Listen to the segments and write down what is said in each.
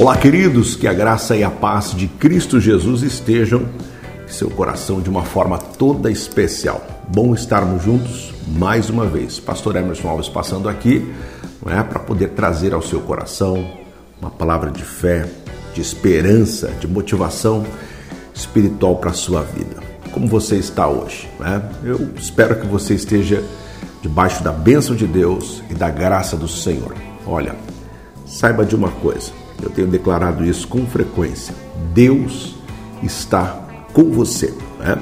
Olá, queridos, que a graça e a paz de Cristo Jesus estejam em seu coração de uma forma toda especial. Bom estarmos juntos mais uma vez. Pastor Emerson Alves passando aqui é, para poder trazer ao seu coração uma palavra de fé, de esperança, de motivação espiritual para a sua vida. Como você está hoje? Né? Eu espero que você esteja debaixo da bênção de Deus e da graça do Senhor. Olha, saiba de uma coisa, eu tenho declarado isso com frequência: Deus está com você. Né?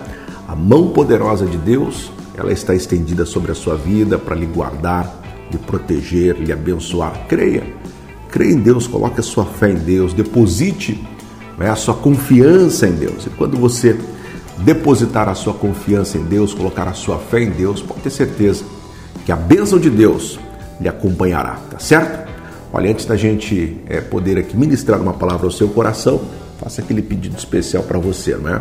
A mão poderosa de Deus ela está estendida sobre a sua vida para lhe guardar, lhe proteger, lhe abençoar. Creia, creia em Deus, coloque a sua fé em Deus, deposite né, a sua confiança em Deus. E quando você depositar a sua confiança em Deus, colocar a sua fé em Deus, pode ter certeza que a bênção de Deus lhe acompanhará, tá certo? Olha, antes da gente é, poder aqui ministrar uma palavra ao seu coração, faça aquele pedido especial para você, não é?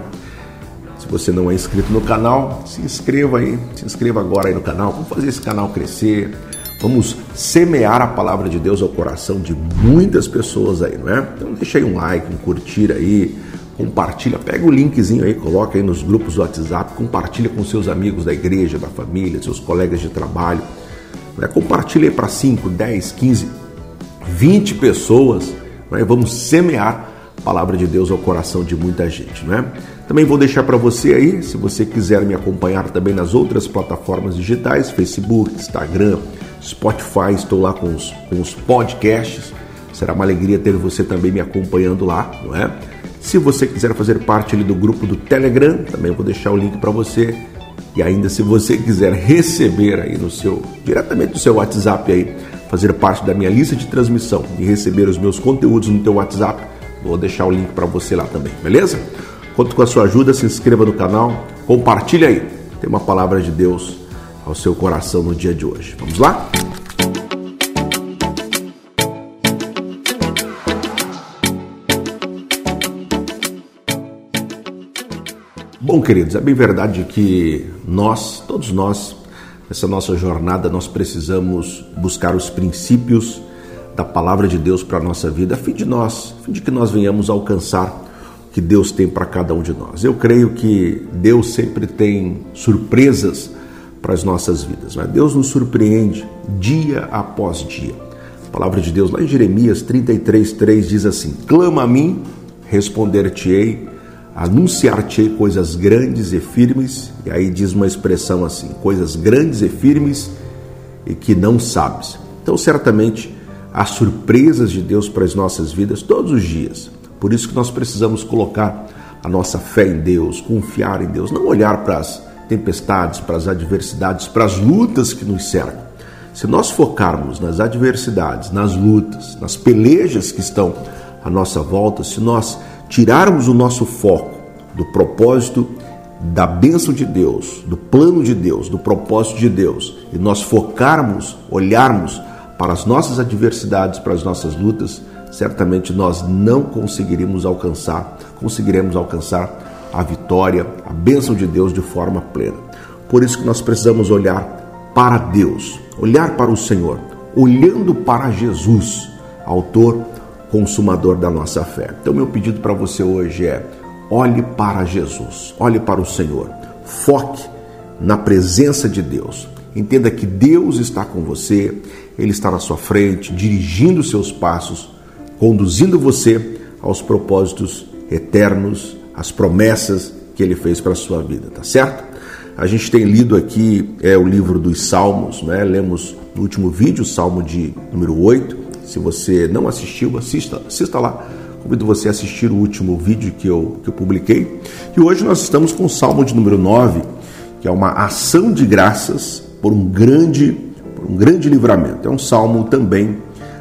Se você não é inscrito no canal, se inscreva aí, se inscreva agora aí no canal, vamos fazer esse canal crescer, vamos semear a palavra de Deus ao coração de muitas pessoas aí, não é? Então deixa aí um like, um curtir aí, compartilha, pega o linkzinho aí, coloca aí nos grupos do WhatsApp, compartilha com seus amigos da igreja, da família, seus colegas de trabalho, né? compartilha aí para 5, 10, 15, 20 pessoas, né? vamos semear a palavra de Deus ao coração de muita gente, né? Também vou deixar para você aí, se você quiser me acompanhar também nas outras plataformas digitais, Facebook, Instagram, Spotify, estou lá com os, com os podcasts. Será uma alegria ter você também me acompanhando lá, não é? Se você quiser fazer parte ali do grupo do Telegram, também vou deixar o link para você. E ainda se você quiser receber aí no seu diretamente do seu WhatsApp aí, fazer parte da minha lista de transmissão e receber os meus conteúdos no teu WhatsApp, vou deixar o link para você lá também, beleza? Conto com a sua ajuda, se inscreva no canal, compartilhe aí. Tem uma palavra de Deus ao seu coração no dia de hoje. Vamos lá? Bom, queridos, é bem verdade que nós, todos nós, nessa nossa jornada, nós precisamos buscar os princípios da palavra de Deus para a nossa vida, a fim de nós, a fim de que nós venhamos alcançar o que Deus tem para cada um de nós. Eu creio que Deus sempre tem surpresas para as nossas vidas. Deus nos surpreende dia após dia. A palavra de Deus lá em Jeremias 33, 3 diz assim: Clama a mim, responder-te-ei anunciar-te coisas grandes e firmes, e aí diz uma expressão assim: coisas grandes e firmes e que não sabes. Então, certamente, há surpresas de Deus para as nossas vidas todos os dias. Por isso que nós precisamos colocar a nossa fé em Deus, confiar em Deus, não olhar para as tempestades, para as adversidades, para as lutas que nos cercam. Se nós focarmos nas adversidades, nas lutas, nas pelejas que estão à nossa volta, se nós tirarmos o nosso foco do propósito da bênção de Deus, do plano de Deus, do propósito de Deus, e nós focarmos, olharmos para as nossas adversidades, para as nossas lutas, certamente nós não conseguiremos alcançar, conseguiremos alcançar a vitória, a bênção de Deus de forma plena. Por isso que nós precisamos olhar para Deus, olhar para o Senhor, olhando para Jesus, autor consumador da nossa fé. Então, meu pedido para você hoje é: olhe para Jesus, olhe para o Senhor, foque na presença de Deus. Entenda que Deus está com você, Ele está na sua frente, dirigindo seus passos, conduzindo você aos propósitos eternos, às promessas que Ele fez para a sua vida, tá certo? A gente tem lido aqui é, o livro dos Salmos, né? lemos no último vídeo, o Salmo de número 8, se você não assistiu, assista, assista lá. Convido você a assistir o último vídeo que eu, que eu publiquei. E hoje nós estamos com o Salmo de número 9, que é uma ação de graças por um grande, por um grande livramento. É um salmo também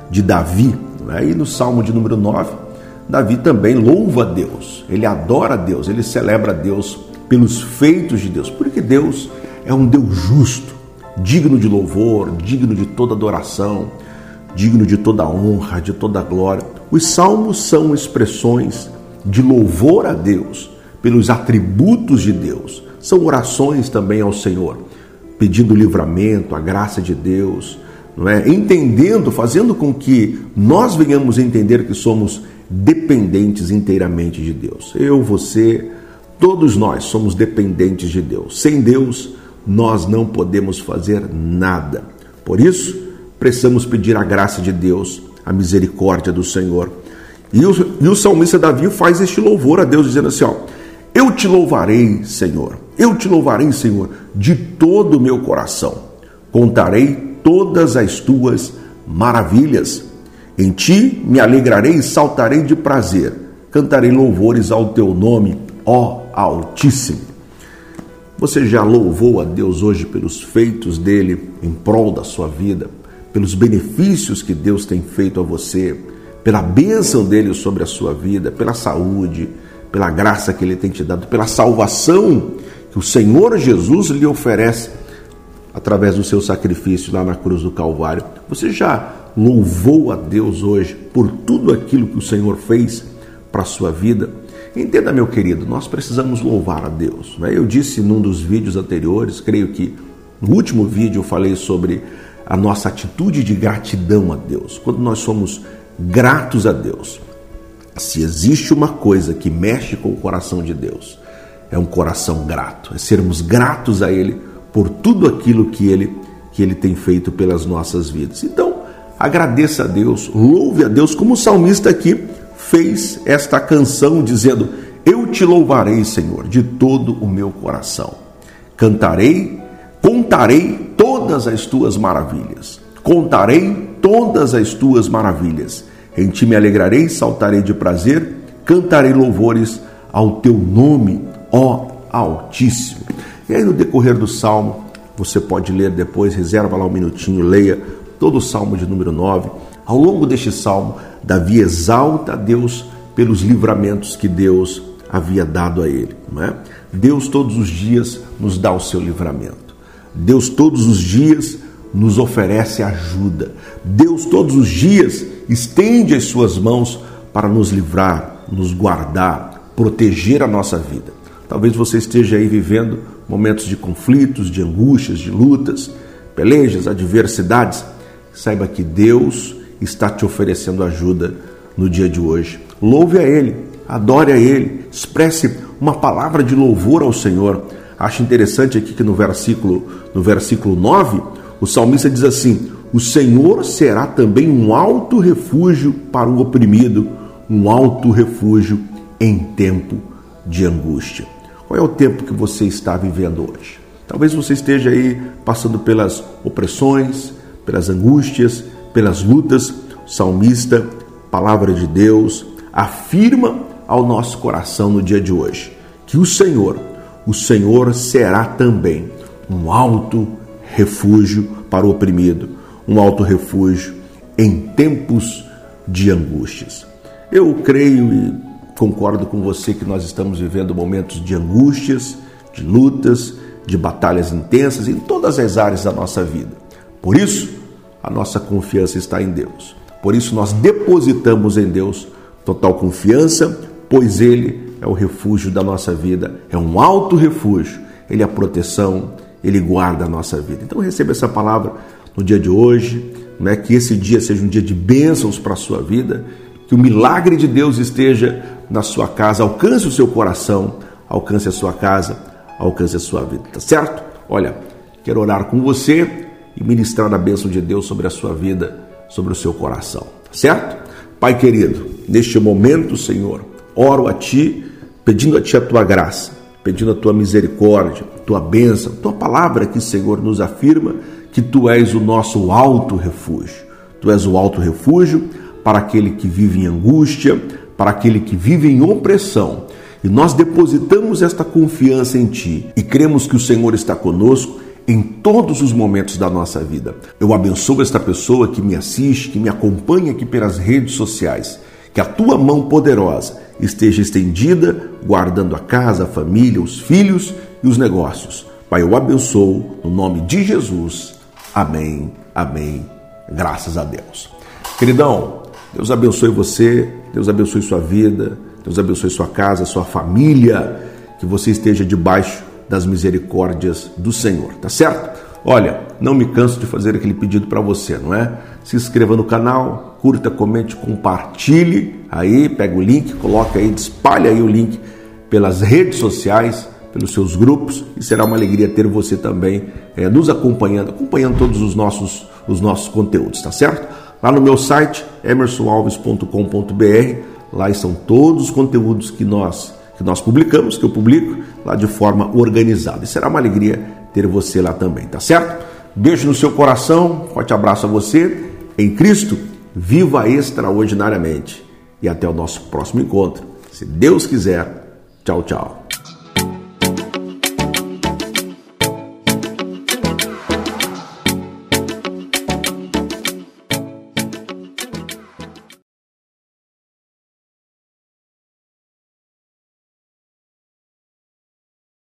de Davi. Né? E no Salmo de número 9, Davi também louva a Deus, ele adora a Deus, ele celebra a Deus pelos feitos de Deus, porque Deus é um Deus justo, digno de louvor, digno de toda adoração digno de toda honra, de toda glória. Os salmos são expressões de louvor a Deus pelos atributos de Deus. São orações também ao Senhor, pedindo livramento, a graça de Deus, não é? Entendendo, fazendo com que nós venhamos a entender que somos dependentes inteiramente de Deus. Eu, você, todos nós somos dependentes de Deus. Sem Deus, nós não podemos fazer nada. Por isso, precisamos pedir a graça de Deus, a misericórdia do Senhor. E o, e o salmista Davi faz este louvor a Deus, dizendo assim: ó, Eu te louvarei, Senhor, eu te louvarei, Senhor, de todo o meu coração. Contarei todas as tuas maravilhas. Em ti me alegrarei e saltarei de prazer. Cantarei louvores ao teu nome, ó Altíssimo. Você já louvou a Deus hoje pelos feitos dele em prol da sua vida, pelos benefícios que Deus tem feito a você, pela bênção dele sobre a sua vida, pela saúde, pela graça que ele tem te dado, pela salvação que o Senhor Jesus lhe oferece através do seu sacrifício lá na cruz do Calvário. Você já louvou a Deus hoje por tudo aquilo que o Senhor fez para a sua vida? Entenda, meu querido, nós precisamos louvar a Deus. Né? Eu disse num dos vídeos anteriores, creio que no último vídeo eu falei sobre a nossa atitude de gratidão a Deus. Quando nós somos gratos a Deus. Se existe uma coisa que mexe com o coração de Deus, é um coração grato, é sermos gratos a Ele por tudo aquilo que Ele, que Ele tem feito pelas nossas vidas. Então, agradeça a Deus, louve a Deus, como o salmista aqui fez esta canção dizendo: Eu te louvarei, Senhor, de todo o meu coração. Cantarei, contarei todas as tuas maravilhas. Contarei todas as tuas maravilhas. Em ti me alegrarei, saltarei de prazer, cantarei louvores ao teu nome, ó Altíssimo. E aí, no decorrer do salmo, você pode ler depois, reserva lá um minutinho, leia todo o salmo de número 9. Ao longo deste salmo, Davi exalta a Deus pelos livramentos que Deus havia dado a ele. Não é? Deus todos os dias nos dá o seu livramento. Deus todos os dias nos oferece ajuda. Deus todos os dias estende as suas mãos para nos livrar, nos guardar, proteger a nossa vida. Talvez você esteja aí vivendo momentos de conflitos, de angústias, de lutas, pelejas, adversidades. Saiba que Deus está te oferecendo ajuda no dia de hoje. Louve a Ele, adore a Ele, expresse uma palavra de louvor ao Senhor. Acho interessante aqui que no versículo, no versículo 9, o salmista diz assim: O Senhor será também um alto refúgio para o oprimido, um alto refúgio em tempo de angústia. Qual é o tempo que você está vivendo hoje? Talvez você esteja aí passando pelas opressões, pelas angústias, pelas lutas. O salmista, palavra de Deus, afirma ao nosso coração no dia de hoje que o Senhor, o Senhor será também um alto refúgio para o oprimido, um alto refúgio em tempos de angústias. Eu creio e concordo com você que nós estamos vivendo momentos de angústias, de lutas, de batalhas intensas em todas as áreas da nossa vida. Por isso, a nossa confiança está em Deus. Por isso, nós depositamos em Deus total confiança, pois Ele é o refúgio da nossa vida, é um alto refúgio, Ele é a proteção, ele guarda a nossa vida. Então receba essa palavra no dia de hoje, né? que esse dia seja um dia de bênçãos para a sua vida, que o milagre de Deus esteja na sua casa, alcance o seu coração, alcance a sua casa, alcance a sua vida, tá certo? Olha, quero orar com você e ministrar a bênção de Deus sobre a sua vida, sobre o seu coração, tá certo? Pai querido, neste momento, Senhor, oro a Ti, pedindo a Ti a Tua graça, pedindo a tua misericórdia, tua bênção, tua palavra que, Senhor, nos afirma que tu és o nosso alto refúgio. Tu és o alto refúgio para aquele que vive em angústia, para aquele que vive em opressão. E nós depositamos esta confiança em ti e cremos que o Senhor está conosco em todos os momentos da nossa vida. Eu abençoo esta pessoa que me assiste, que me acompanha aqui pelas redes sociais. Que a tua mão poderosa esteja estendida, guardando a casa, a família, os filhos e os negócios. Pai, eu abençoo no nome de Jesus. Amém, amém. Graças a Deus. Queridão, Deus abençoe você, Deus abençoe sua vida, Deus abençoe sua casa, sua família, que você esteja debaixo das misericórdias do Senhor, tá certo? Olha, não me canso de fazer aquele pedido para você, não é? Se inscreva no canal, curta, comente, compartilhe aí, pega o link, coloca aí, espalha aí o link pelas redes sociais, pelos seus grupos e será uma alegria ter você também é, nos acompanhando, acompanhando todos os nossos, os nossos conteúdos, tá certo? Lá no meu site, emersonalves.com.br, lá estão todos os conteúdos que nós, que nós publicamos, que eu publico, lá de forma organizada. E será uma alegria ter você lá também, tá certo? Beijo no seu coração, forte abraço a você. Em Cristo, viva extraordinariamente. E até o nosso próximo encontro. Se Deus quiser. Tchau, tchau.